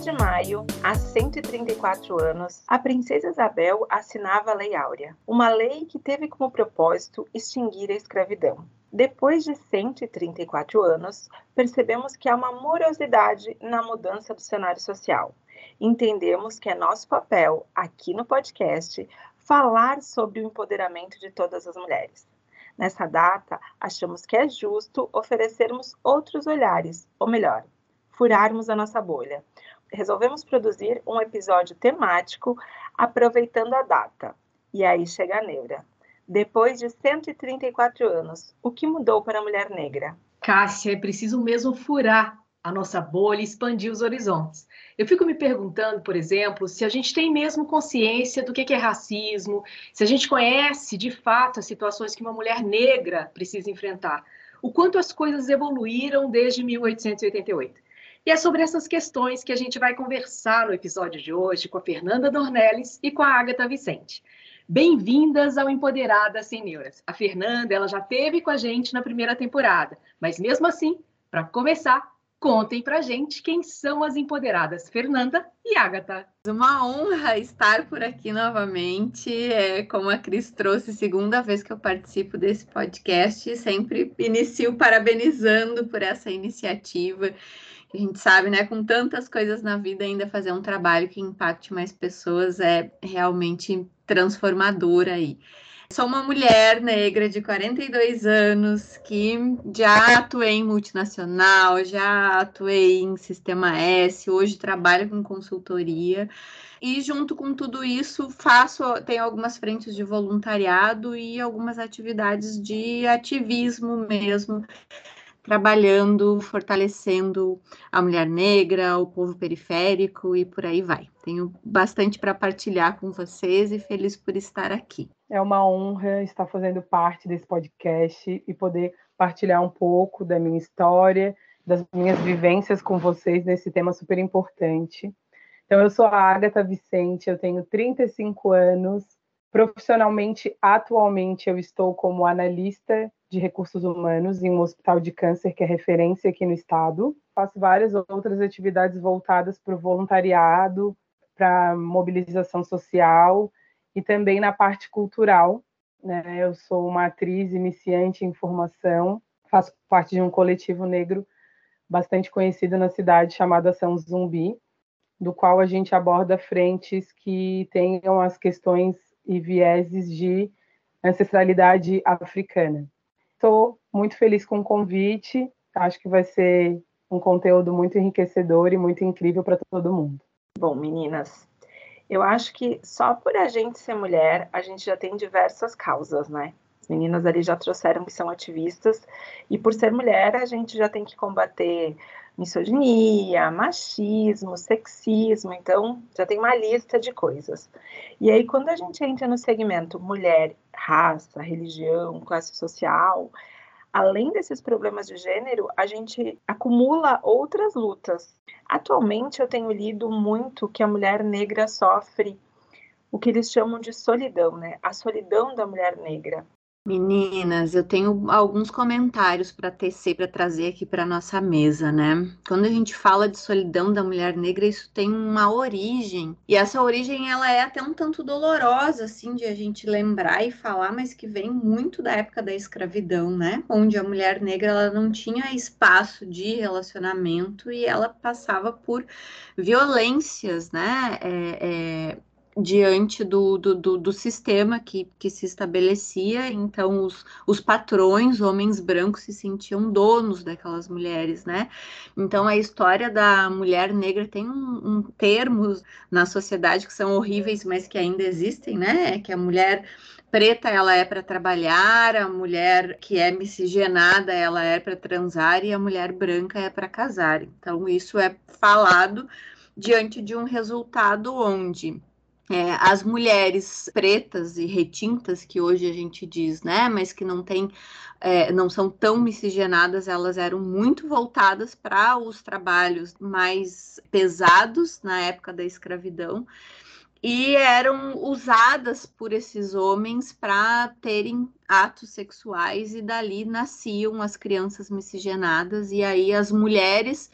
de maio, há 134 anos, a princesa Isabel assinava a Lei Áurea, uma lei que teve como propósito extinguir a escravidão. Depois de 134 anos, percebemos que há uma morosidade na mudança do cenário social. Entendemos que é nosso papel, aqui no podcast, falar sobre o empoderamento de todas as mulheres. Nessa data, achamos que é justo oferecermos outros olhares, ou melhor, furarmos a nossa bolha. Resolvemos produzir um episódio temático aproveitando a data. E aí chega a neura. Depois de 134 anos, o que mudou para a mulher negra? Cássia, é preciso mesmo furar a nossa bolha e expandir os horizontes. Eu fico me perguntando, por exemplo, se a gente tem mesmo consciência do que é racismo, se a gente conhece de fato as situações que uma mulher negra precisa enfrentar, o quanto as coisas evoluíram desde 1888. E é sobre essas questões que a gente vai conversar no episódio de hoje com a Fernanda Dornelles e com a Agatha Vicente. Bem-vindas ao Empoderada Sem Neuras. A Fernanda, ela já teve com a gente na primeira temporada, mas mesmo assim, para começar, contem pra gente quem são as empoderadas, Fernanda e Agatha. Uma honra estar por aqui novamente. É, como a Cris trouxe, segunda vez que eu participo desse podcast, sempre inicio parabenizando por essa iniciativa a gente sabe, né, com tantas coisas na vida, ainda fazer um trabalho que impacte mais pessoas é realmente transformador aí. Sou uma mulher negra de 42 anos que já atuei em multinacional, já atuei em Sistema S, hoje trabalho com consultoria. E junto com tudo isso, faço, tenho algumas frentes de voluntariado e algumas atividades de ativismo mesmo, trabalhando, fortalecendo a mulher negra, o povo periférico e por aí vai. Tenho bastante para partilhar com vocês e feliz por estar aqui. É uma honra estar fazendo parte desse podcast e poder partilhar um pouco da minha história, das minhas vivências com vocês nesse tema super importante. Então, eu sou a Agatha Vicente, eu tenho 35 anos. Profissionalmente, atualmente, eu estou como analista de recursos humanos em um hospital de câncer que é referência aqui no estado. Faço várias outras atividades voltadas para o voluntariado, para mobilização social e também na parte cultural. Né? Eu sou uma atriz iniciante em formação, faço parte de um coletivo negro bastante conhecido na cidade chamado Ação Zumbi, do qual a gente aborda frentes que tenham as questões e vieses de ancestralidade africana. Estou muito feliz com o convite. Acho que vai ser um conteúdo muito enriquecedor e muito incrível para todo mundo. Bom, meninas, eu acho que só por a gente ser mulher, a gente já tem diversas causas, né? As meninas ali já trouxeram que são ativistas, e por ser mulher, a gente já tem que combater misoginia, machismo, sexismo, então já tem uma lista de coisas. E aí, quando a gente entra no segmento mulher, raça, religião, classe social, além desses problemas de gênero, a gente acumula outras lutas. Atualmente, eu tenho lido muito que a mulher negra sofre o que eles chamam de solidão, né? A solidão da mulher negra. Meninas, eu tenho alguns comentários para tecer, para trazer aqui para nossa mesa, né? Quando a gente fala de solidão da mulher negra, isso tem uma origem. E essa origem ela é até um tanto dolorosa assim de a gente lembrar e falar, mas que vem muito da época da escravidão, né? Onde a mulher negra ela não tinha espaço de relacionamento e ela passava por violências, né? É, é diante do, do, do, do, sistema que, que se estabelecia, então os, os patrões, homens brancos, se sentiam donos daquelas mulheres, né? Então a história da mulher negra tem um, um termos na sociedade que são horríveis, mas que ainda existem, né? É que a mulher preta ela é para trabalhar, a mulher que é miscigenada ela é para transar e a mulher branca é para casar. Então isso é falado diante de um resultado onde é, as mulheres pretas e retintas, que hoje a gente diz, né, mas que não tem, é, não são tão miscigenadas, elas eram muito voltadas para os trabalhos mais pesados na época da escravidão e eram usadas por esses homens para terem atos sexuais e dali nasciam as crianças miscigenadas e aí as mulheres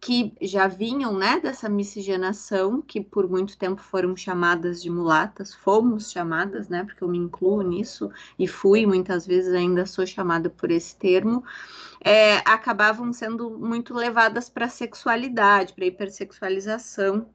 que já vinham né, dessa miscigenação, que por muito tempo foram chamadas de mulatas, fomos chamadas, né, porque eu me incluo nisso e fui, muitas vezes ainda sou chamada por esse termo, é, acabavam sendo muito levadas para a sexualidade, para a hipersexualização.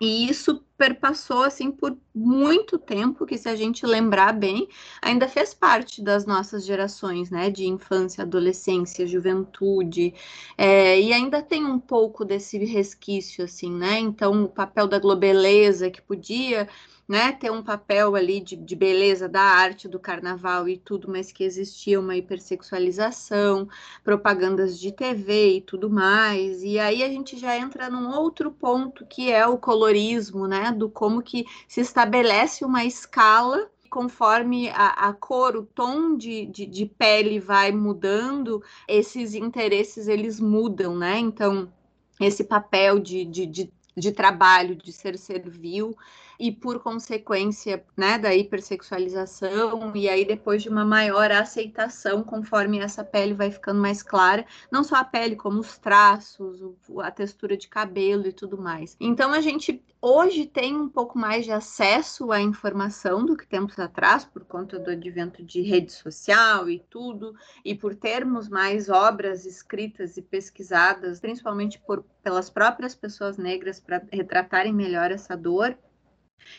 E isso perpassou assim por muito tempo, que se a gente lembrar bem, ainda fez parte das nossas gerações, né? De infância, adolescência, juventude, é, e ainda tem um pouco desse resquício, assim, né? Então, o papel da globeleza que podia né, ter um papel ali de, de, beleza da arte, do carnaval e tudo, mas que existia uma hipersexualização, propagandas de TV e tudo mais. E aí a gente já entra num outro ponto que é o colorismo, né, do como que se estabelece uma escala conforme a, a, cor, o tom de, de, de, pele vai mudando, esses interesses eles mudam, né? Então, esse papel de, de, de, de trabalho, de ser servil, e por consequência, né, da hipersexualização e aí depois de uma maior aceitação conforme essa pele vai ficando mais clara, não só a pele como os traços, a textura de cabelo e tudo mais. Então a gente hoje tem um pouco mais de acesso à informação do que tempos atrás por conta do advento de rede social e tudo e por termos mais obras escritas e pesquisadas, principalmente por, pelas próprias pessoas negras para retratarem melhor essa dor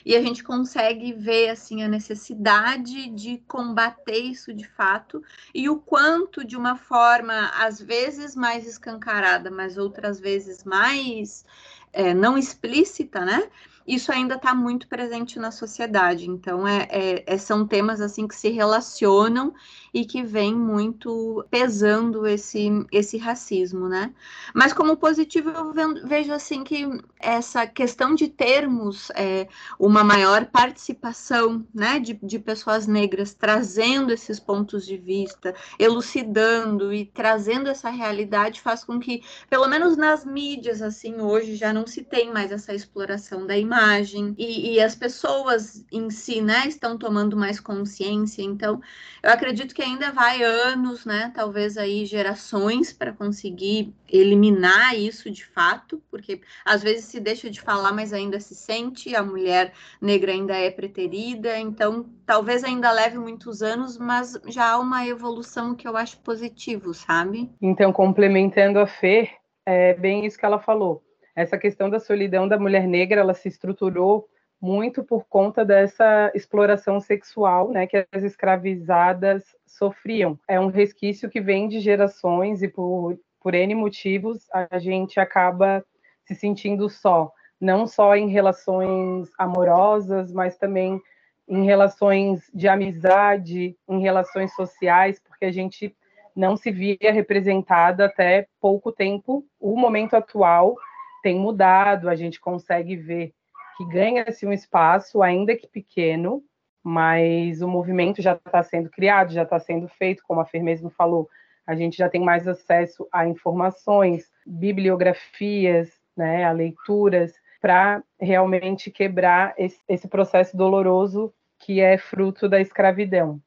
e a gente consegue ver assim a necessidade de combater isso de fato e o quanto de uma forma às vezes mais escancarada, mas outras vezes mais é, não explícita, né? Isso ainda está muito presente na sociedade. Então, é, é, é, são temas assim que se relacionam e que vem muito pesando esse, esse racismo, né? Mas como positivo, eu vejo assim que essa questão de termos é, uma maior participação né, de, de pessoas negras trazendo esses pontos de vista, elucidando e trazendo essa realidade faz com que, pelo menos nas mídias, assim, hoje já não se tem mais essa exploração da imagem imagem e, e, as pessoas em si, né, estão tomando mais consciência. Então, eu acredito que ainda vai anos, né, talvez aí gerações para conseguir eliminar isso de fato, porque às vezes se deixa de falar, mas ainda se sente, a mulher negra ainda é preterida. Então, talvez ainda leve muitos anos, mas já há uma evolução que eu acho positivo, sabe? Então, complementando a Fê, é bem isso que ela falou essa questão da solidão da mulher negra, ela se estruturou muito por conta dessa exploração sexual, né, que as escravizadas sofriam. É um resquício que vem de gerações e por por N motivos a gente acaba se sentindo só, não só em relações amorosas, mas também em relações de amizade, em relações sociais, porque a gente não se via representada até pouco tempo. O momento atual tem mudado, a gente consegue ver que ganha-se um espaço, ainda que pequeno, mas o movimento já está sendo criado, já está sendo feito, como a Fer mesmo falou, a gente já tem mais acesso a informações, bibliografias, né, a leituras, para realmente quebrar esse, esse processo doloroso que é fruto da escravidão.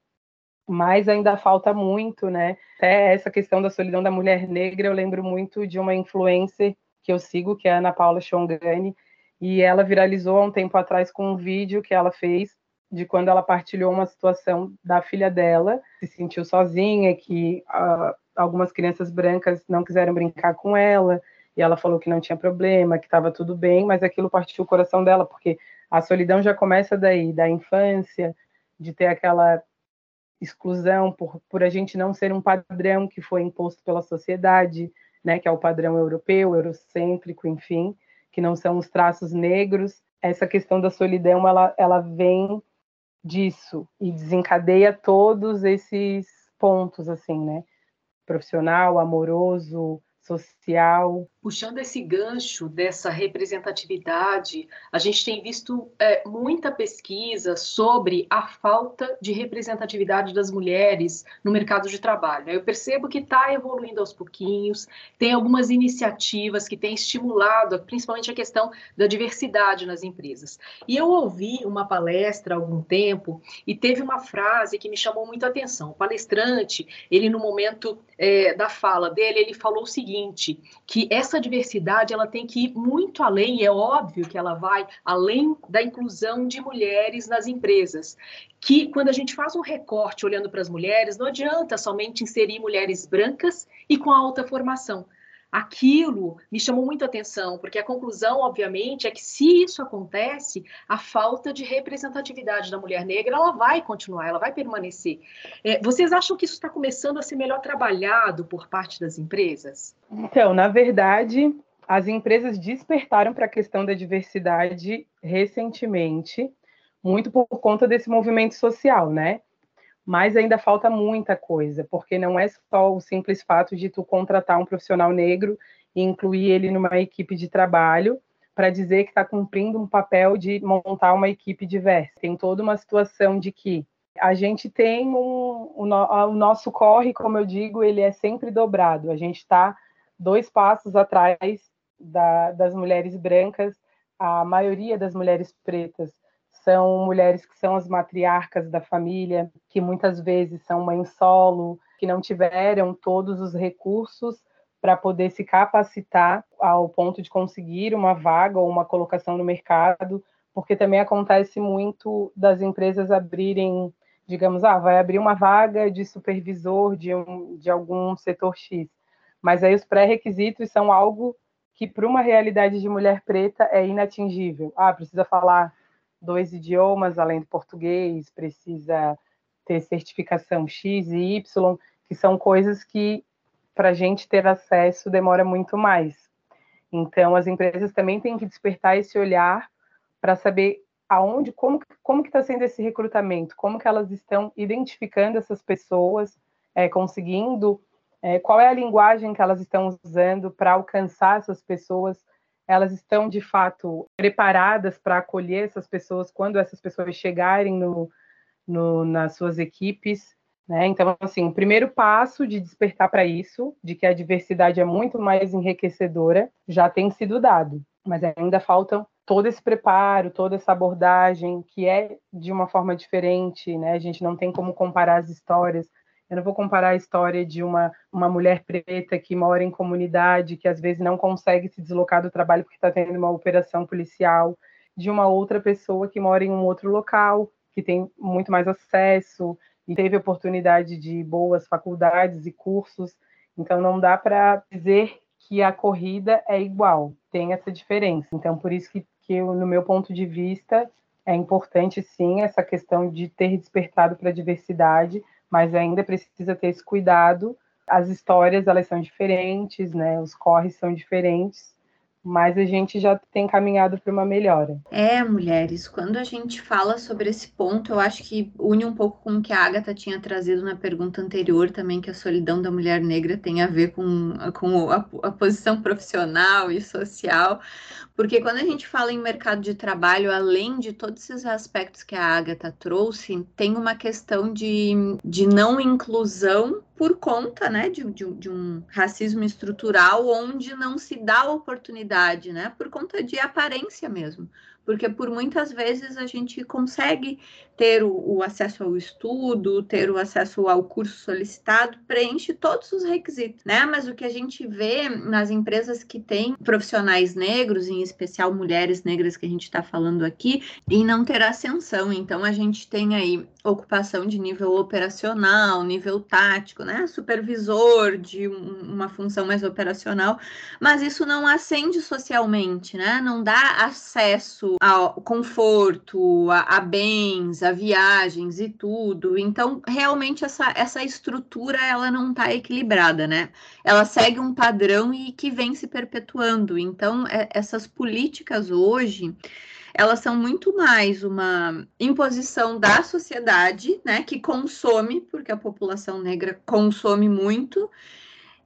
Mas ainda falta muito, né? Até essa questão da solidão da mulher negra, eu lembro muito de uma influencer que eu sigo, que é a Ana Paula Chongani, e ela viralizou há um tempo atrás com um vídeo que ela fez de quando ela partilhou uma situação da filha dela, se sentiu sozinha, que uh, algumas crianças brancas não quiseram brincar com ela, e ela falou que não tinha problema, que estava tudo bem, mas aquilo partiu o coração dela, porque a solidão já começa daí, da infância, de ter aquela exclusão por, por a gente não ser um padrão que foi imposto pela sociedade, né, que é o padrão europeu, eurocêntrico, enfim, que não são os traços negros. Essa questão da solidão, ela, ela vem disso e desencadeia todos esses pontos, assim, né? Profissional, amoroso, social. Puxando esse gancho dessa representatividade, a gente tem visto é, muita pesquisa sobre a falta de representatividade das mulheres no mercado de trabalho. Eu percebo que está evoluindo aos pouquinhos, tem algumas iniciativas que têm estimulado, principalmente a questão da diversidade nas empresas. E eu ouvi uma palestra há algum tempo e teve uma frase que me chamou muito a atenção. O palestrante, ele no momento é, da fala dele, ele falou o seguinte, que essa essa diversidade ela tem que ir muito além, e é óbvio que ela vai além da inclusão de mulheres nas empresas. Que quando a gente faz um recorte olhando para as mulheres, não adianta somente inserir mulheres brancas e com alta formação aquilo me chamou muita atenção, porque a conclusão, obviamente, é que se isso acontece, a falta de representatividade da mulher negra ela vai continuar, ela vai permanecer. É, vocês acham que isso está começando a ser melhor trabalhado por parte das empresas? Então, na verdade, as empresas despertaram para a questão da diversidade recentemente, muito por conta desse movimento social, né? Mas ainda falta muita coisa, porque não é só o simples fato de tu contratar um profissional negro e incluir ele numa equipe de trabalho para dizer que está cumprindo um papel de montar uma equipe diversa. Tem toda uma situação de que a gente tem um, o, o nosso corre, como eu digo, ele é sempre dobrado. A gente está dois passos atrás da, das mulheres brancas, a maioria das mulheres pretas são mulheres que são as matriarcas da família, que muitas vezes são mãe solo, que não tiveram todos os recursos para poder se capacitar ao ponto de conseguir uma vaga ou uma colocação no mercado, porque também acontece muito das empresas abrirem, digamos, ah, vai abrir uma vaga de supervisor de, um, de algum setor X, mas aí os pré-requisitos são algo que para uma realidade de mulher preta é inatingível. Ah, precisa falar dois idiomas além do português, precisa ter certificação X e Y, que são coisas que para a gente ter acesso demora muito mais. Então, as empresas também têm que despertar esse olhar para saber aonde, como, como que está sendo esse recrutamento, como que elas estão identificando essas pessoas, é, conseguindo, é, qual é a linguagem que elas estão usando para alcançar essas pessoas elas estão de fato preparadas para acolher essas pessoas quando essas pessoas chegarem no, no, nas suas equipes. Né? Então, assim, o primeiro passo de despertar para isso, de que a diversidade é muito mais enriquecedora, já tem sido dado, mas ainda faltam todo esse preparo, toda essa abordagem, que é de uma forma diferente, né? A gente não tem como comparar as histórias, eu não vou comparar a história de uma, uma mulher preta que mora em comunidade, que às vezes não consegue se deslocar do trabalho porque está tendo uma operação policial, de uma outra pessoa que mora em um outro local, que tem muito mais acesso e teve oportunidade de boas faculdades e cursos. Então, não dá para dizer que a corrida é igual, tem essa diferença. Então, por isso que, que eu, no meu ponto de vista, é importante sim essa questão de ter despertado para a diversidade, mas ainda precisa ter esse cuidado. As histórias elas são diferentes, né? Os corres são diferentes, mas a gente já tem caminhado para uma melhora. É, mulheres, quando a gente fala sobre esse ponto, eu acho que une um pouco com o que a Agatha tinha trazido na pergunta anterior também, que a solidão da mulher negra tem a ver com, com a, a posição profissional e social, porque quando a gente fala em mercado de trabalho, além de todos esses aspectos que a Agatha trouxe, tem uma questão de, de não inclusão por conta né, de, de, de, um racismo estrutural onde não se dá oportunidade, né, por conta de aparência mesmo porque por muitas vezes a gente consegue ter o, o, acesso ao estudo, ter o acesso ao curso solicitado, preenche todos os requisitos, né? Mas o que a gente vê nas empresas que têm profissionais negros, em especial mulheres negras que a gente está falando aqui, e não ter ascensão. Então a gente tem aí ocupação de nível operacional, nível tático, né? Supervisor de um, uma função mais operacional, mas isso não ascende socialmente, né? Não dá acesso ao conforto, a, a, bens, a viagens e tudo. Então, realmente essa, essa estrutura ela não está equilibrada, né? Ela segue um padrão e que vem se perpetuando. Então, é, essas políticas hoje elas são muito mais uma imposição da sociedade, né, que consome, porque a população negra consome muito,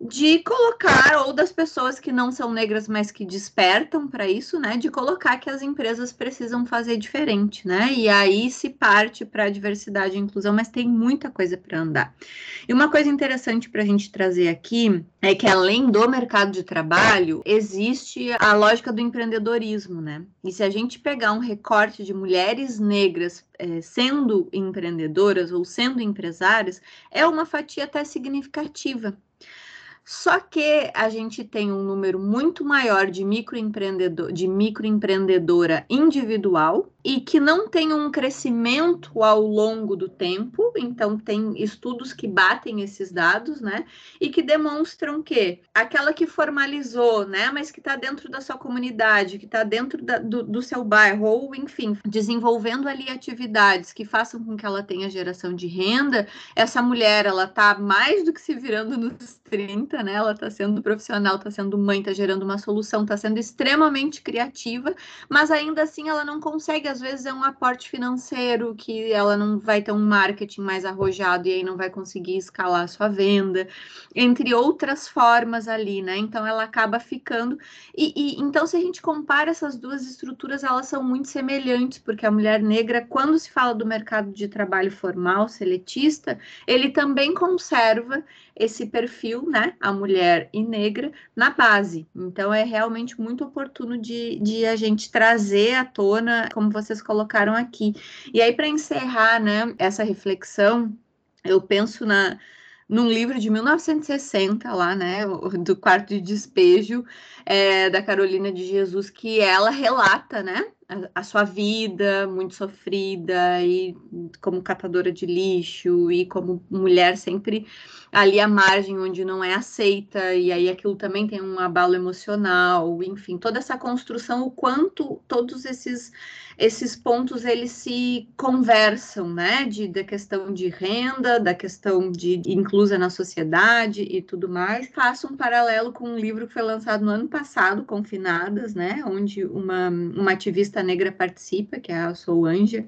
de colocar, ou das pessoas que não são negras, mas que despertam para isso, né? De colocar que as empresas precisam fazer diferente, né? E aí se parte para a diversidade e inclusão, mas tem muita coisa para andar. E uma coisa interessante para a gente trazer aqui é que além do mercado de trabalho, existe a lógica do empreendedorismo, né? E se a gente pegar um recorte de mulheres negras é, sendo empreendedoras ou sendo empresárias, é uma fatia até significativa Só que a gente tem um número muito maior de microempreendedor, de microempreendedora individual e que não tem um crescimento ao longo do tempo. Então tem estudos que batem esses dados, né? E que demonstram que aquela que formalizou, né? Mas que está dentro da sua comunidade, que está dentro da, do, do seu bairro, ou enfim, desenvolvendo ali atividades que façam com que ela tenha geração de renda, essa mulher ela tá mais do que se virando nos 30, né? Ela está sendo profissional, está sendo mãe, está gerando uma solução, está sendo extremamente criativa, mas ainda assim ela não consegue, às vezes, é um aporte financeiro que ela não vai ter um marketing mais arrojado e aí não vai conseguir escalar sua venda, entre outras formas ali, né? Então ela acaba ficando. E, e então, se a gente compara essas duas estruturas, elas são muito semelhantes, porque a mulher negra, quando se fala do mercado de trabalho formal, seletista, ele também conserva esse perfil, né, a mulher e negra, na base. Então, é realmente muito oportuno de, de a gente trazer à tona, como vocês colocaram aqui. E aí, para encerrar, né, essa reflexão, eu penso na num livro de 1960 lá, né, do quarto de despejo é, da Carolina de Jesus, que ela relata, né, a, sua vida muito sofrida e como catadora de lixo e como mulher sempre ali à margem onde não é aceita e aí aquilo também tem um abalo emocional, enfim, toda essa construção, o quanto todos esses esses pontos eles se conversam, né, de, da questão de renda, da questão de inclusa na sociedade e tudo mais. Faço um paralelo com um livro que foi lançado no ano passado, Confinadas, né, onde uma, uma ativista negra participa, que é a Solange,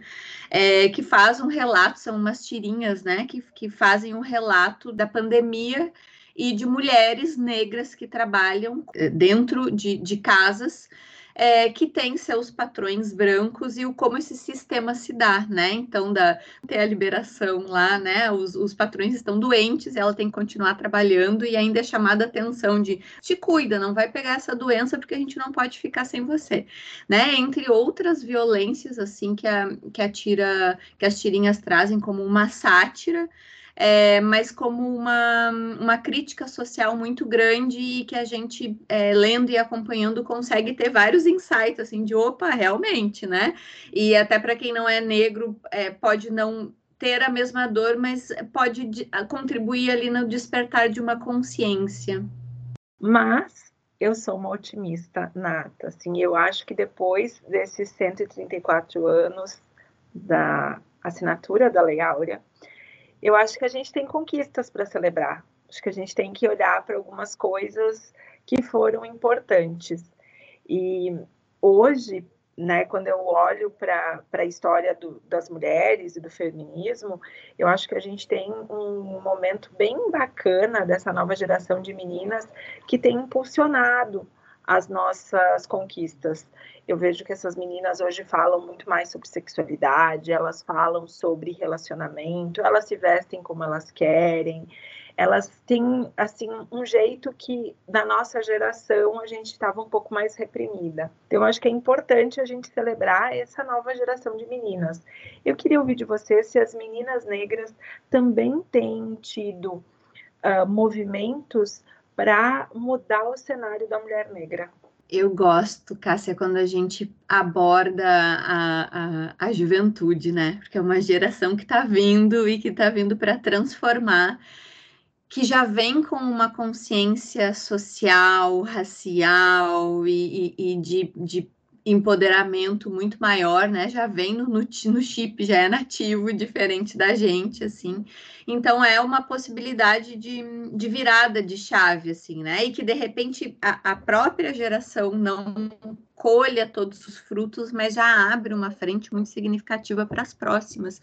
é, que faz um relato, são umas tirinhas, né, que, que fazem um relato da pandemia e de mulheres negras que trabalham eh, dentro de, de casas é, que tem seus patrões brancos e o como esse sistema se dá, né? Então, da, ter a liberação lá, né? Os, os patrões estão doentes, ela tem que continuar trabalhando e ainda é chamada a atenção de te cuida, não vai pegar essa doença porque a gente não pode ficar sem você, né? Entre outras violências, assim, que, a, que, a tira, que as tirinhas trazem como uma sátira é, mas como uma, uma crítica social muito grande e que a gente, é, lendo e acompanhando, consegue ter vários insights, assim, de opa, realmente, né? E até para quem não é negro, é, pode não ter a mesma dor, mas pode contribuir ali no despertar de uma consciência. Mas eu sou uma otimista nata, assim, eu acho que depois desses 134 anos da assinatura da Lei Áurea, eu acho que a gente tem conquistas para celebrar. Acho que a gente tem que olhar para algumas coisas que foram importantes. E hoje, né, quando eu olho para a história do, das mulheres e do feminismo, eu acho que a gente tem um momento bem bacana dessa nova geração de meninas que tem impulsionado as nossas conquistas. Eu vejo que essas meninas hoje falam muito mais sobre sexualidade, elas falam sobre relacionamento, elas se vestem como elas querem, elas têm assim um jeito que na nossa geração a gente estava um pouco mais reprimida. Então acho que é importante a gente celebrar essa nova geração de meninas. Eu queria ouvir de vocês se as meninas negras também têm tido uh, movimentos para mudar o cenário da mulher negra eu gosto, Cássia, quando a gente aborda a, a, a juventude, né? Porque é uma geração que está vindo e que está vindo para transformar, que já vem com uma consciência social, racial e, e, e de, de empoderamento muito maior, né? Já vem no, no chip, já é nativo, diferente da gente, assim. Então é uma possibilidade de, de virada de chave, assim, né? E que de repente a, a própria geração não colha todos os frutos, mas já abre uma frente muito significativa para as próximas.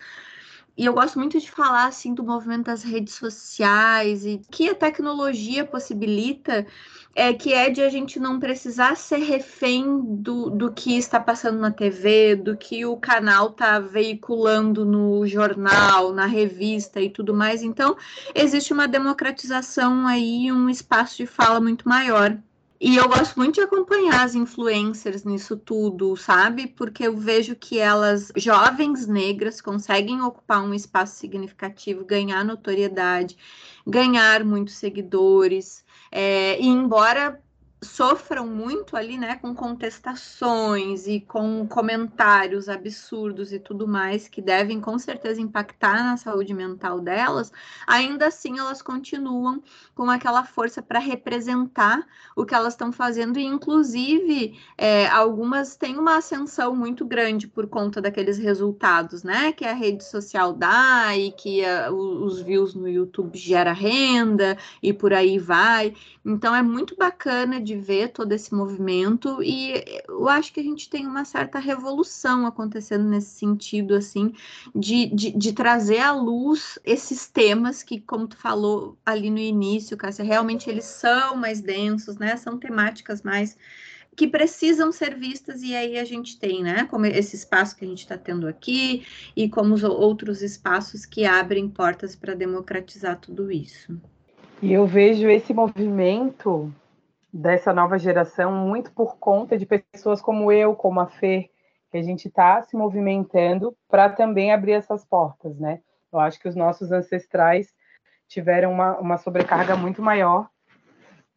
E eu gosto muito de falar assim do movimento das redes sociais e que a tecnologia possibilita é que é de a gente não precisar ser refém do, do que está passando na TV, do que o canal está veiculando no jornal, na revista e tudo mais. Então, existe uma democratização aí, um espaço de fala muito maior. E eu gosto muito de acompanhar as influencers nisso tudo, sabe? Porque eu vejo que elas, jovens negras, conseguem ocupar um espaço significativo, ganhar notoriedade, ganhar muitos seguidores. É, e embora sofram muito ali, né, com contestações e com comentários absurdos e tudo mais que devem com certeza impactar na saúde mental delas, ainda assim elas continuam com aquela força para representar o que elas estão fazendo e inclusive é, algumas têm uma ascensão muito grande por conta daqueles resultados, né, que a rede social dá e que a, os views no YouTube gera renda e por aí vai. Então é muito bacana de ver todo esse movimento e eu acho que a gente tem uma certa revolução acontecendo nesse sentido, assim, de, de, de trazer à luz esses temas que, como tu falou ali no início, Cássia, realmente eles são mais densos, né? São temáticas mais que precisam ser vistas e aí a gente tem, né, como esse espaço que a gente está tendo aqui e como os outros espaços que abrem portas para democratizar tudo isso. E eu vejo esse movimento dessa nova geração muito por conta de pessoas como eu, como a Fer, que a gente está se movimentando para também abrir essas portas, né? Eu acho que os nossos ancestrais tiveram uma, uma sobrecarga muito maior,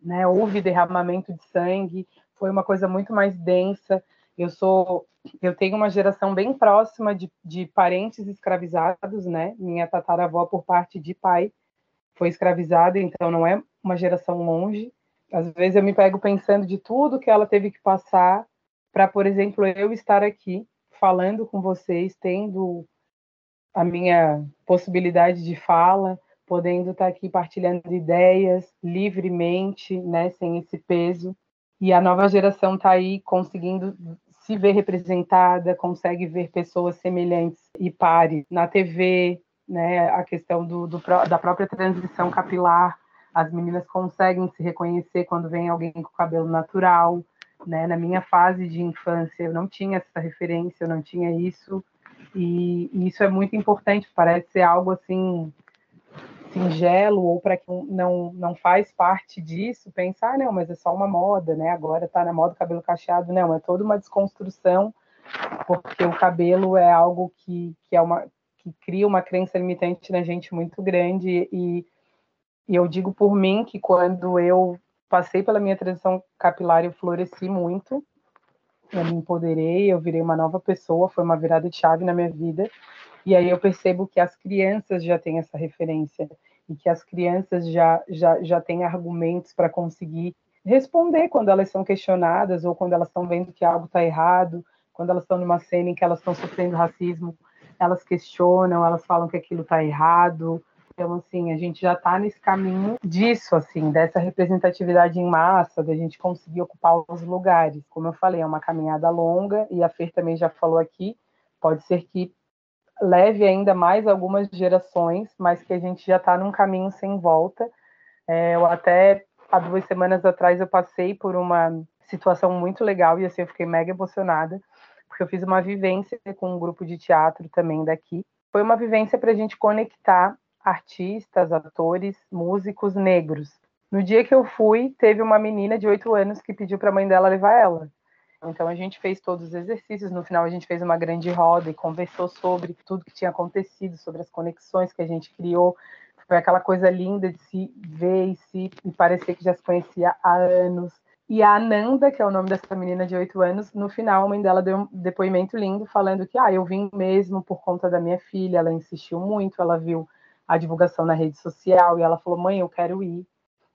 né? Houve derramamento de sangue, foi uma coisa muito mais densa. Eu sou, eu tenho uma geração bem próxima de, de parentes escravizados, né? Minha tataravó por parte de pai foi escravizada, então não é uma geração longe. Às vezes eu me pego pensando de tudo que ela teve que passar para, por exemplo, eu estar aqui falando com vocês, tendo a minha possibilidade de fala, podendo estar aqui partilhando ideias livremente, né, sem esse peso. E a nova geração está aí conseguindo se ver representada, consegue ver pessoas semelhantes e pares na TV, né, a questão do, do, da própria transição capilar, as meninas conseguem se reconhecer quando vem alguém com cabelo natural, né? Na minha fase de infância eu não tinha essa referência, eu não tinha isso, e, e isso é muito importante, parece ser algo assim singelo ou para quem não não faz parte disso pensar ah, não mas é só uma moda né? Agora está na moda cabelo cacheado. Não é toda uma desconstrução porque o cabelo é algo que, que é uma que cria uma crença limitante na gente muito grande e e eu digo por mim que quando eu passei pela minha transição capilar, eu floresci muito, eu me empoderei, eu virei uma nova pessoa, foi uma virada de chave na minha vida. E aí eu percebo que as crianças já têm essa referência e que as crianças já, já, já têm argumentos para conseguir responder quando elas são questionadas ou quando elas estão vendo que algo está errado, quando elas estão numa cena em que elas estão sofrendo racismo, elas questionam, elas falam que aquilo está errado, então, assim, a gente já está nesse caminho disso, assim, dessa representatividade em massa, da gente conseguir ocupar os lugares. Como eu falei, é uma caminhada longa, e a Fer também já falou aqui, pode ser que leve ainda mais algumas gerações, mas que a gente já está num caminho sem volta. É, eu até, há duas semanas atrás, eu passei por uma situação muito legal, e assim, eu fiquei mega emocionada, porque eu fiz uma vivência com um grupo de teatro também daqui. Foi uma vivência para a gente conectar artistas, atores, músicos negros. No dia que eu fui, teve uma menina de oito anos que pediu para a mãe dela levar ela. Então a gente fez todos os exercícios. No final a gente fez uma grande roda e conversou sobre tudo que tinha acontecido, sobre as conexões que a gente criou. Foi aquela coisa linda de se ver e se e parecer que já se conhecia há anos. E a Ananda, que é o nome dessa menina de oito anos, no final a mãe dela deu um depoimento lindo falando que ah, eu vim mesmo por conta da minha filha. Ela insistiu muito, ela viu a divulgação na rede social e ela falou: "Mãe, eu quero ir".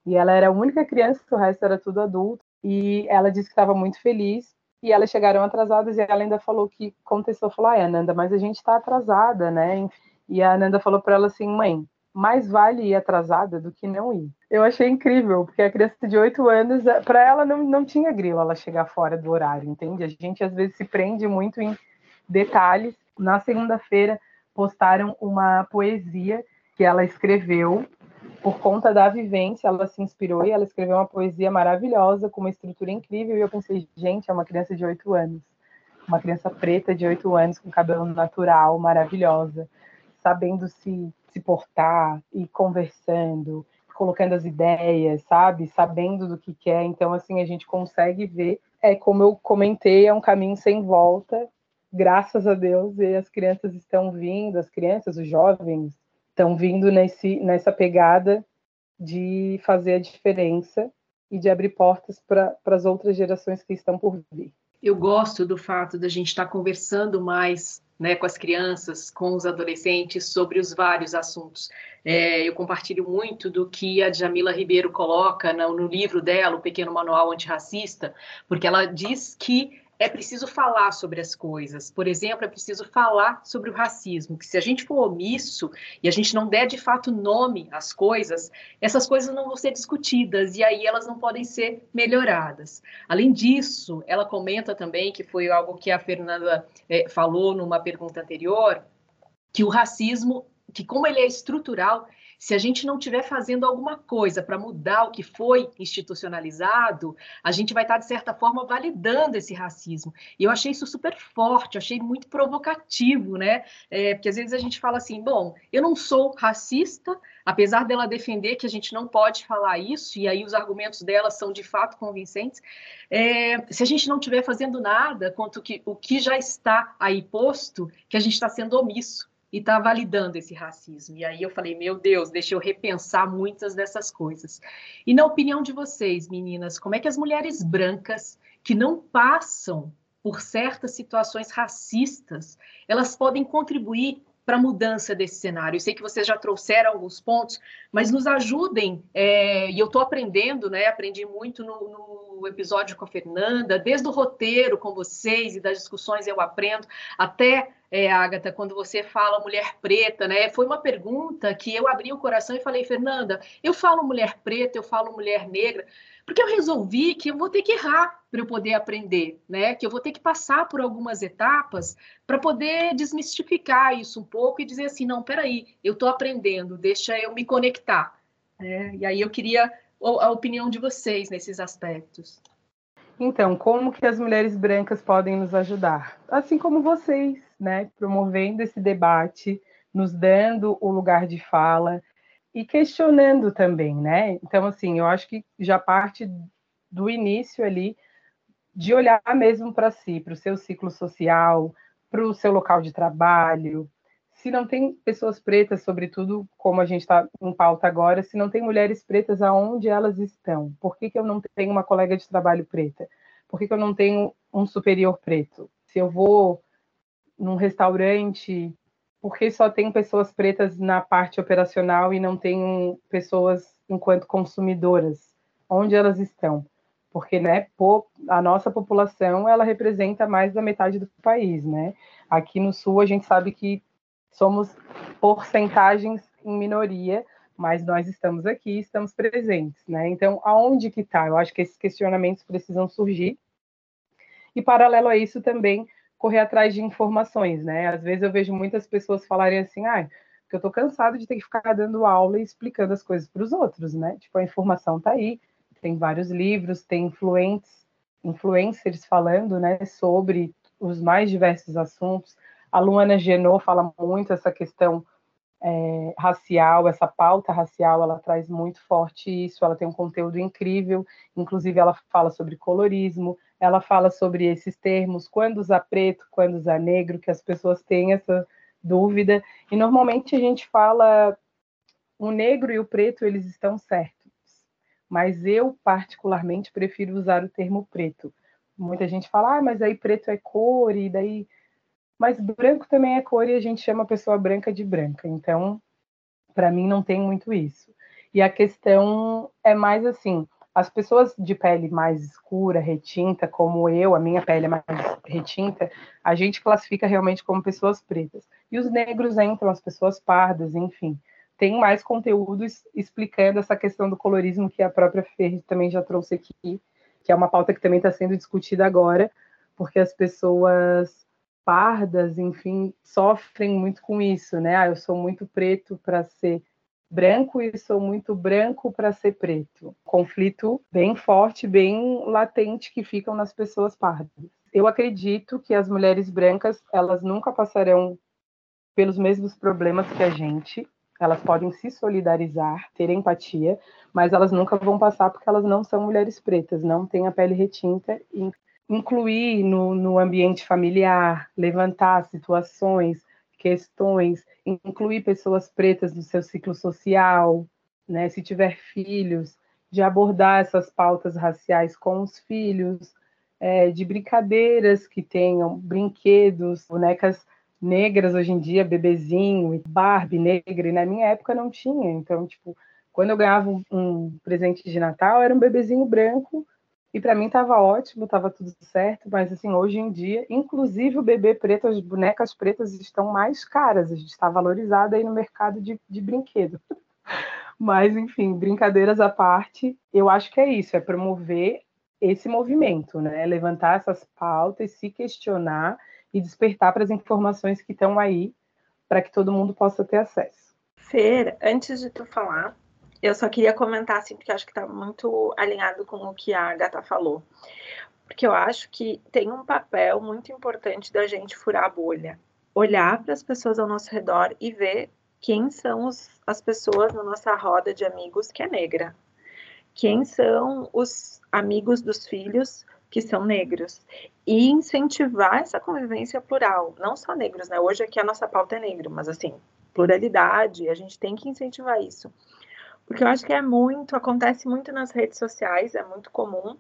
E ela era a única criança, o resto era tudo adulto. E ela disse que estava muito feliz. E elas chegaram atrasadas e ela ainda falou que contestou, falou: "Ai, Ananda, mas a gente está atrasada, né?" E a Ananda falou para ela assim: "Mãe, mais vale ir atrasada do que não ir. Eu achei incrível, porque a criança de 8 anos, para ela não, não tinha grilo ela chegar fora do horário, entende? A gente às vezes se prende muito em detalhes. Na segunda-feira postaram uma poesia que ela escreveu por conta da vivência, ela se inspirou e ela escreveu uma poesia maravilhosa, com uma estrutura incrível, e eu pensei, gente, é uma criança de oito anos, uma criança preta de oito anos, com cabelo natural, maravilhosa, sabendo se, se portar e conversando, colocando as ideias, sabe? Sabendo do que quer. Então, assim, a gente consegue ver. É como eu comentei, é um caminho sem volta, graças a Deus, e as crianças estão vindo, as crianças, os jovens, estão vindo nesse, nessa pegada de fazer a diferença e de abrir portas para as outras gerações que estão por vir. Eu gosto do fato da gente estar conversando mais né, com as crianças, com os adolescentes, sobre os vários assuntos. É, eu compartilho muito do que a Jamila Ribeiro coloca no, no livro dela, O Pequeno Manual Antirracista, porque ela diz que é preciso falar sobre as coisas. Por exemplo, é preciso falar sobre o racismo, que se a gente for omisso e a gente não der de fato nome às coisas, essas coisas não vão ser discutidas e aí elas não podem ser melhoradas. Além disso, ela comenta também, que foi algo que a Fernanda é, falou numa pergunta anterior, que o racismo, que como ele é estrutural, se a gente não estiver fazendo alguma coisa para mudar o que foi institucionalizado, a gente vai estar, de certa forma, validando esse racismo. E eu achei isso super forte, achei muito provocativo, né? É, porque às vezes a gente fala assim: bom, eu não sou racista, apesar dela defender que a gente não pode falar isso, e aí os argumentos dela são de fato convincentes. É, se a gente não estiver fazendo nada quanto que, o que já está aí posto, que a gente está sendo omisso e está validando esse racismo. E aí eu falei, meu Deus, deixa eu repensar muitas dessas coisas. E na opinião de vocês, meninas, como é que as mulheres brancas que não passam por certas situações racistas, elas podem contribuir para a mudança desse cenário. Eu sei que vocês já trouxeram alguns pontos, mas nos ajudem, é, e eu estou aprendendo, né? Aprendi muito no, no, episódio com a Fernanda, desde o roteiro com vocês e das discussões eu aprendo, até, é, Agatha, quando você fala mulher preta, né? Foi uma pergunta que eu abri o coração e falei, Fernanda, eu falo mulher preta, eu falo mulher negra, porque eu resolvi que eu vou ter que errar para eu poder aprender, né? Que eu vou ter que passar por algumas etapas para poder desmistificar isso um pouco e dizer assim, não, peraí, eu estou aprendendo, deixa eu me conectar. É, e aí eu queria a opinião de vocês nesses aspectos. Então, como que as mulheres brancas podem nos ajudar? Assim como vocês, né? Promovendo esse debate, nos dando o lugar de fala, e questionando também, né? Então, assim, eu acho que já parte do início ali de olhar mesmo para si, para o seu ciclo social, para o seu local de trabalho. Se não tem pessoas pretas, sobretudo como a gente está em pauta agora, se não tem mulheres pretas, aonde elas estão? Por que, que eu não tenho uma colega de trabalho preta? Por que, que eu não tenho um superior preto? Se eu vou num restaurante porque só tem pessoas pretas na parte operacional e não tem pessoas enquanto consumidoras? Onde elas estão? Porque, né, a nossa população, ela representa mais da metade do país, né? Aqui no Sul, a gente sabe que somos porcentagens em minoria, mas nós estamos aqui, estamos presentes, né? Então, aonde que está? Eu acho que esses questionamentos precisam surgir. E, paralelo a isso, também correr atrás de informações, né? Às vezes eu vejo muitas pessoas falarem assim, ah, porque eu tô cansado de ter que ficar dando aula e explicando as coisas para os outros, né? Tipo, a informação tá aí, tem vários livros, tem influentes, influencers falando, né, sobre os mais diversos assuntos. A Luana Genot fala muito essa questão é, racial, essa pauta racial, ela traz muito forte isso, ela tem um conteúdo incrível, inclusive ela fala sobre colorismo, ela fala sobre esses termos, quando usar preto, quando usar negro, que as pessoas têm essa dúvida, e normalmente a gente fala o negro e o preto, eles estão certos, mas eu particularmente prefiro usar o termo preto. Muita gente fala, ah, mas aí preto é cor, e daí... Mas branco também é cor e a gente chama a pessoa branca de branca, então, para mim não tem muito isso. E a questão é mais assim, as pessoas de pele mais escura, retinta, como eu, a minha pele é mais retinta, a gente classifica realmente como pessoas pretas. E os negros entram, as pessoas pardas, enfim. Tem mais conteúdos explicando essa questão do colorismo que a própria Fer também já trouxe aqui, que é uma pauta que também está sendo discutida agora, porque as pessoas pardas, enfim, sofrem muito com isso, né? Ah, eu sou muito preto para ser branco e sou muito branco para ser preto. Conflito bem forte, bem latente que ficam nas pessoas pardas. Eu acredito que as mulheres brancas, elas nunca passarão pelos mesmos problemas que a gente. elas podem se solidarizar, ter empatia, mas elas nunca vão passar porque elas não são mulheres pretas, não têm a pele retinta. Incluir no, no ambiente familiar, levantar situações, questões, incluir pessoas pretas no seu ciclo social, né? Se tiver filhos, de abordar essas pautas raciais com os filhos, é, de brincadeiras que tenham brinquedos, bonecas negras hoje em dia, bebezinho, Barbie negra, e na minha época não tinha. Então, tipo, quando eu ganhava um, um presente de Natal, era um bebezinho branco, e para mim estava ótimo, estava tudo certo, mas assim, hoje em dia, inclusive o bebê preto, as bonecas pretas estão mais caras, a gente está valorizada aí no mercado de, de brinquedo. Mas, enfim, brincadeiras à parte, eu acho que é isso, é promover esse movimento, né? Levantar essas pautas, se questionar e despertar para as informações que estão aí para que todo mundo possa ter acesso. Fer, antes de tu falar, eu só queria comentar assim, porque acho que está muito alinhado com o que a Gata falou. Porque eu acho que tem um papel muito importante da gente furar a bolha. Olhar para as pessoas ao nosso redor e ver quem são os, as pessoas na nossa roda de amigos que é negra. Quem são os amigos dos filhos que são negros e incentivar essa convivência plural, não só negros, né? Hoje aqui a nossa pauta é negro, mas assim, pluralidade, a gente tem que incentivar isso. Porque eu acho que é muito, acontece muito nas redes sociais, é muito comum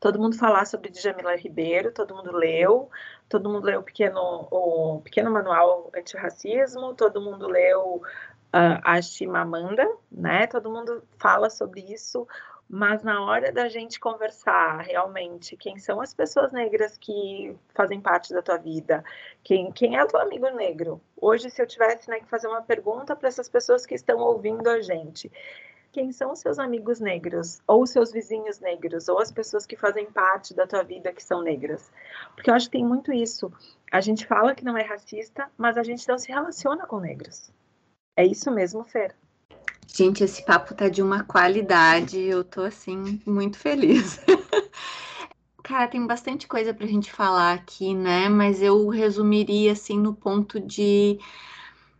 todo mundo falar sobre Djamila Ribeiro, todo mundo leu, todo mundo leu o pequeno, o pequeno manual antirracismo, todo mundo leu uh, a Chimamanda, né? Todo mundo fala sobre isso, mas na hora da gente conversar realmente quem são as pessoas negras que fazem parte da tua vida, quem, quem é o teu amigo negro. Hoje, se eu tivesse né, que fazer uma pergunta para essas pessoas que estão ouvindo a gente, quem são os seus amigos negros, ou seus vizinhos negros, ou as pessoas que fazem parte da tua vida que são negras. Porque eu acho que tem muito isso. A gente fala que não é racista, mas a gente não se relaciona com negros. É isso mesmo, Fer? Gente, esse papo tá de uma qualidade, eu tô assim muito feliz. Cara, tem bastante coisa pra gente falar aqui, né? Mas eu resumiria assim no ponto de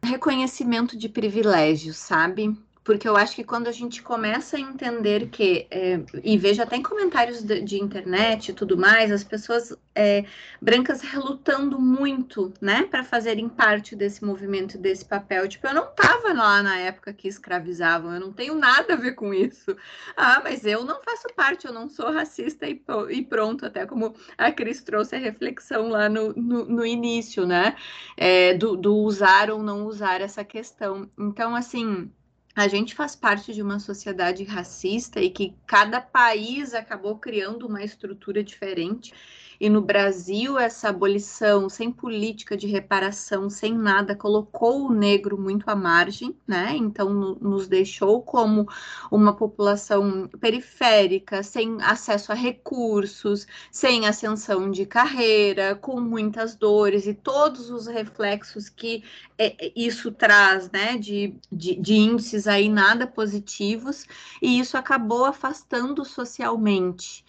reconhecimento de privilégios, sabe? Porque eu acho que quando a gente começa a entender que, é, e vejo até em comentários de, de internet e tudo mais, as pessoas é, brancas relutando muito, né, para fazerem parte desse movimento, desse papel. Tipo, eu não estava lá na época que escravizavam, eu não tenho nada a ver com isso. Ah, mas eu não faço parte, eu não sou racista e, e pronto, até como a Cris trouxe a reflexão lá no, no, no início, né, é, do, do usar ou não usar essa questão. Então, assim a gente faz parte de uma sociedade racista e que cada país acabou criando uma estrutura diferente. E no Brasil, essa abolição sem política de reparação, sem nada, colocou o negro muito à margem, né? Então, no, nos deixou como uma população periférica, sem acesso a recursos, sem ascensão de carreira, com muitas dores e todos os reflexos que é isso traz, né? De, de, de índices aí nada positivos, e isso acabou afastando socialmente.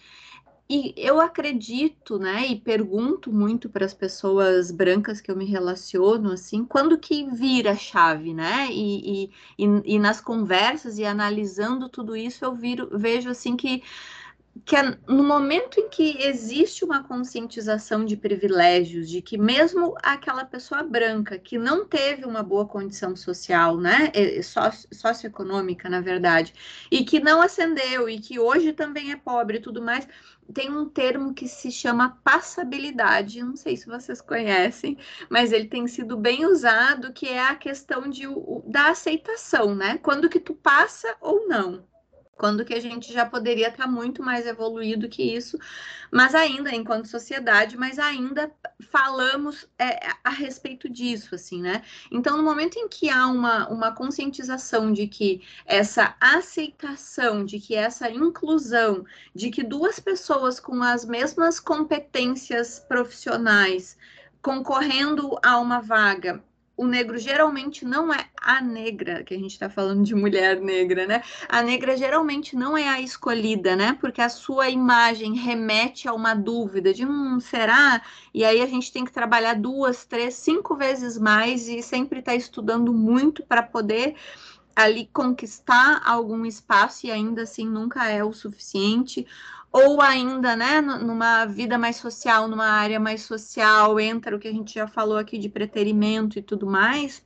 E eu acredito, né, e pergunto muito para as pessoas brancas que eu me relaciono, assim, quando que vira a chave, né? E, e, e, e nas conversas e analisando tudo isso, eu viro, vejo, assim, que que é no momento em que existe uma conscientização de privilégios, de que mesmo aquela pessoa branca que não teve uma boa condição social, né, socioeconômica, na verdade, e que não ascendeu e que hoje também é pobre e tudo mais, tem um termo que se chama passabilidade, não sei se vocês conhecem, mas ele tem sido bem usado, que é a questão de, da aceitação, né? Quando que tu passa ou não quando que a gente já poderia estar muito mais evoluído que isso, mas ainda enquanto sociedade, mas ainda falamos é, a respeito disso, assim, né? Então, no momento em que há uma, uma conscientização de que essa aceitação, de que essa inclusão, de que duas pessoas com as mesmas competências profissionais concorrendo a uma vaga o negro geralmente não é a negra, que a gente está falando de mulher negra, né? A negra geralmente não é a escolhida, né? Porque a sua imagem remete a uma dúvida de hum, será? E aí a gente tem que trabalhar duas, três, cinco vezes mais e sempre estar tá estudando muito para poder ali conquistar algum espaço e ainda assim nunca é o suficiente ou ainda, né, numa vida mais social, numa área mais social, entra o que a gente já falou aqui de preterimento e tudo mais.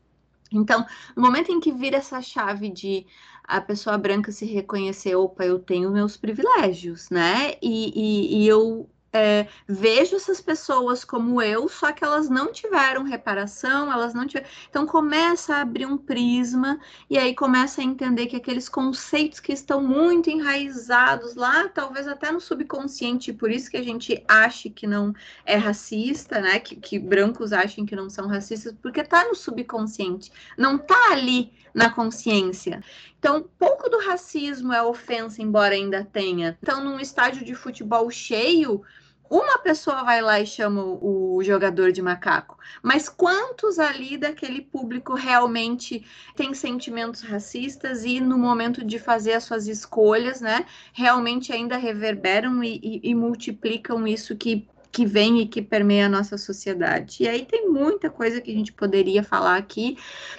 Então, no momento em que vira essa chave de a pessoa branca se reconhecer, opa, eu tenho meus privilégios, né? E, e, e eu é, vejo essas pessoas como eu, só que elas não tiveram reparação, elas não tiveram. Então começa a abrir um prisma e aí começa a entender que aqueles conceitos que estão muito enraizados lá, talvez até no subconsciente, por isso que a gente acha que não é racista, né? Que, que brancos achem que não são racistas, porque tá no subconsciente, não tá ali na consciência. Então, pouco do racismo é ofensa, embora ainda tenha. Então, num estádio de futebol cheio, uma pessoa vai lá e chama o, jogador de macaco, mas quantos ali daquele público realmente tem sentimentos racistas e no momento de fazer as suas escolhas, né, realmente ainda reverberam e, e, e multiplicam isso que que vem e que permeia a nossa sociedade. E aí tem muita coisa que a gente poderia falar aqui,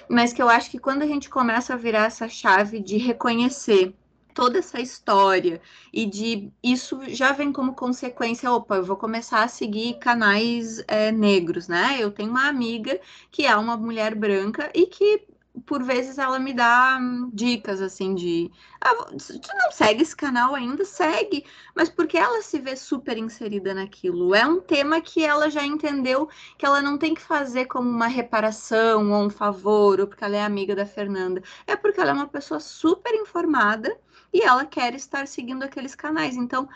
mas que eu acho que quando a gente começa a virar essa chave de reconhecer toda essa história e de isso já vem como consequência, opa, eu vou começar a seguir canais é, negros, né? Eu tenho uma amiga que é uma mulher branca e que por vezes ela me dá hum, dicas assim de ah, tu não segue esse canal ainda, segue, mas porque ela se vê super inserida naquilo. É um tema que ela já entendeu que ela não tem que fazer como uma reparação ou um favor, ou porque ela é amiga da Fernanda. É porque ela é uma pessoa super informada e ela quer estar seguindo aqueles canais. Então,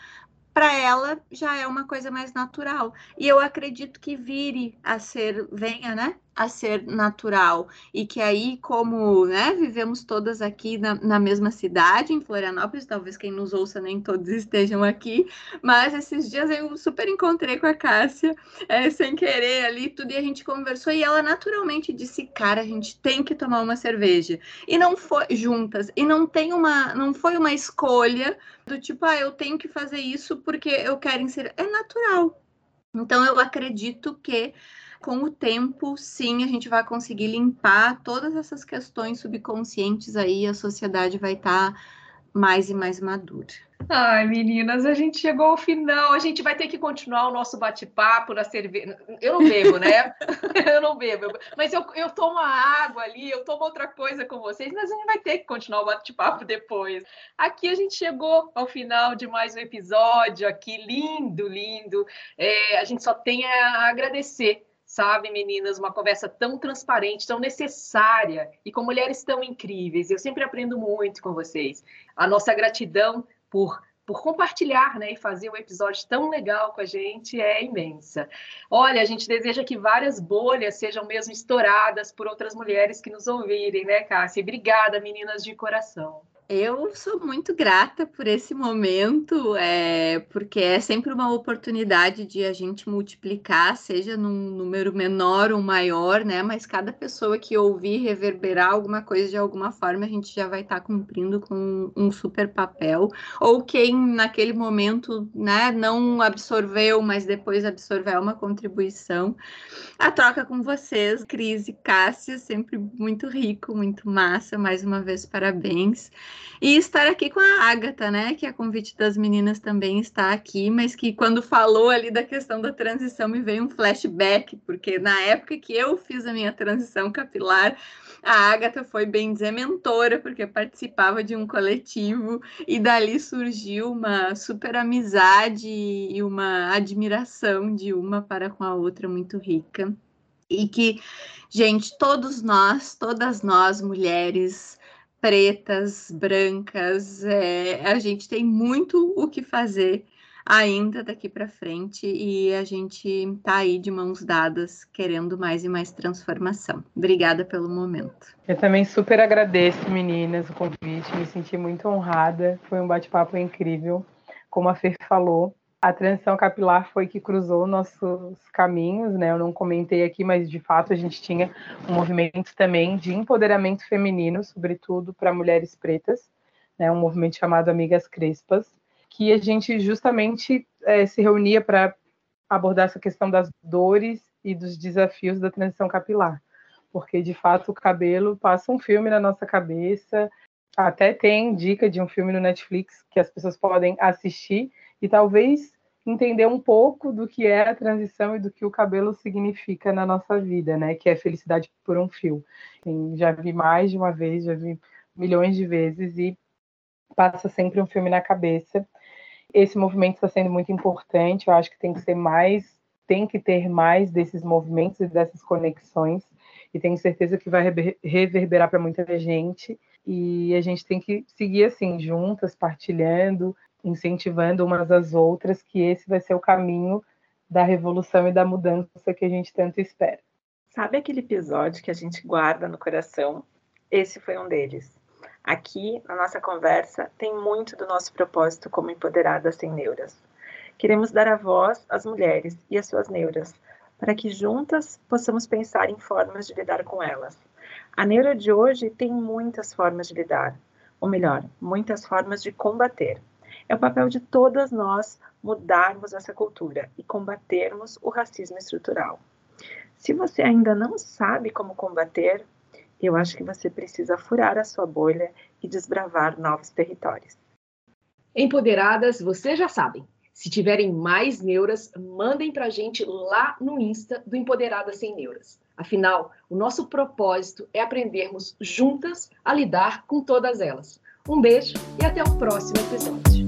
para ela já é uma coisa mais natural. E eu acredito que vire a ser, venha, né? A ser natural. E que aí como né, vivemos todas aqui na, na, mesma cidade em Florianópolis talvez quem nos ouça nem todos estejam aqui mas esses dias eu super encontrei com a Cássia é, sem querer ali tudo e a gente conversou e ela naturalmente disse cara a gente tem que tomar uma cerveja. E não foi juntas e não tem uma não foi uma escolha do tipo ah eu tenho que fazer isso porque eu quero inserir. É natural. Então eu acredito que com o tempo, sim, a gente vai conseguir limpar todas essas questões subconscientes aí, a sociedade vai estar tá mais e mais madura. Ai, meninas, a gente chegou ao final. A gente vai ter que continuar o nosso bate-papo na cerveja. Eu não bebo, né? eu não bebo. Mas eu, eu tomo água ali, eu tomo outra coisa com vocês, mas a gente vai ter que continuar o bate-papo depois. Aqui a gente chegou ao final de mais um episódio aqui, lindo, lindo. É, a gente só tem a agradecer sabe, meninas, uma conversa tão transparente, tão necessária e com mulheres tão incríveis. Eu sempre aprendo muito com vocês. A nossa gratidão por por compartilhar né, e fazer um episódio tão legal com a gente é imensa. Olha, a gente deseja que várias bolhas sejam mesmo estouradas por outras mulheres que nos ouvirem, né, Cássia? Obrigada, meninas de coração. Eu sou muito grata por esse momento, é, porque é sempre uma oportunidade de a gente multiplicar, seja num número menor ou maior, né? Mas cada pessoa que ouvir reverberar alguma coisa de alguma forma, a gente já vai estar tá cumprindo com um super papel. Ou quem naquele momento, né, não absorveu, mas depois absorveu uma contribuição. A troca com vocês, Cris e Cássia, sempre muito rico, muito massa. Mais uma vez, parabéns. E estar aqui com a Agatha, né? Que a convite das meninas também está aqui, mas que quando falou ali da questão da transição me veio um flashback, porque na época que eu fiz a minha transição capilar, a Agatha foi bem dizer mentora, porque participava de um coletivo, e dali surgiu uma super amizade e uma admiração de uma para com a outra muito rica. E que, gente, todos nós, todas nós, mulheres, pretas, brancas, é, a gente tem muito o que fazer ainda daqui para frente e a gente está aí de mãos dadas, querendo mais e mais transformação. Obrigada pelo momento. Eu também super agradeço, meninas, o convite, me senti muito honrada, foi um bate-papo incrível. Como a Fer falou, a transição capilar foi que cruzou nossos caminhos, né? Eu não comentei aqui, mas de fato a gente tinha um movimento também de empoderamento feminino, sobretudo para mulheres pretas, né? Um movimento chamado Amigas Crespas, que a gente justamente é, se reunia para abordar essa questão das dores e dos desafios da transição capilar, porque de fato o cabelo passa um filme na nossa cabeça, até tem dica de um filme no Netflix que as pessoas podem assistir e talvez entender um pouco do que é a transição e do que o cabelo significa na nossa vida, né? Que é felicidade por um fio. Já vi mais de uma vez, já vi milhões de vezes e passa sempre um filme na cabeça. Esse movimento está sendo muito importante. Eu acho que tem que ser mais, tem que ter mais desses movimentos e dessas conexões. E tenho certeza que vai reverberar para muita gente. E a gente tem que seguir assim, juntas, partilhando, incentivando umas às outras, que esse vai ser o caminho da revolução e da mudança que a gente tanto espera. Sabe aquele episódio que a gente guarda no coração? Esse foi um deles. Aqui, na nossa conversa, tem muito do nosso propósito como empoderadas sem neuras. Queremos dar a voz às mulheres e às suas neuras, para que juntas possamos pensar em formas de lidar com elas. A neura de hoje tem muitas formas de lidar, ou melhor, muitas formas de combater. É o papel de todas nós mudarmos essa cultura e combatermos o racismo estrutural. Se você ainda não sabe como combater, eu acho que você precisa furar a sua bolha e desbravar novos territórios. Empoderadas, vocês já sabem. Se tiverem mais neuras, mandem para a gente lá no Insta do Empoderadas Sem Neuras. Afinal, o nosso propósito é aprendermos juntas a lidar com todas elas. Um beijo e até o próximo episódio.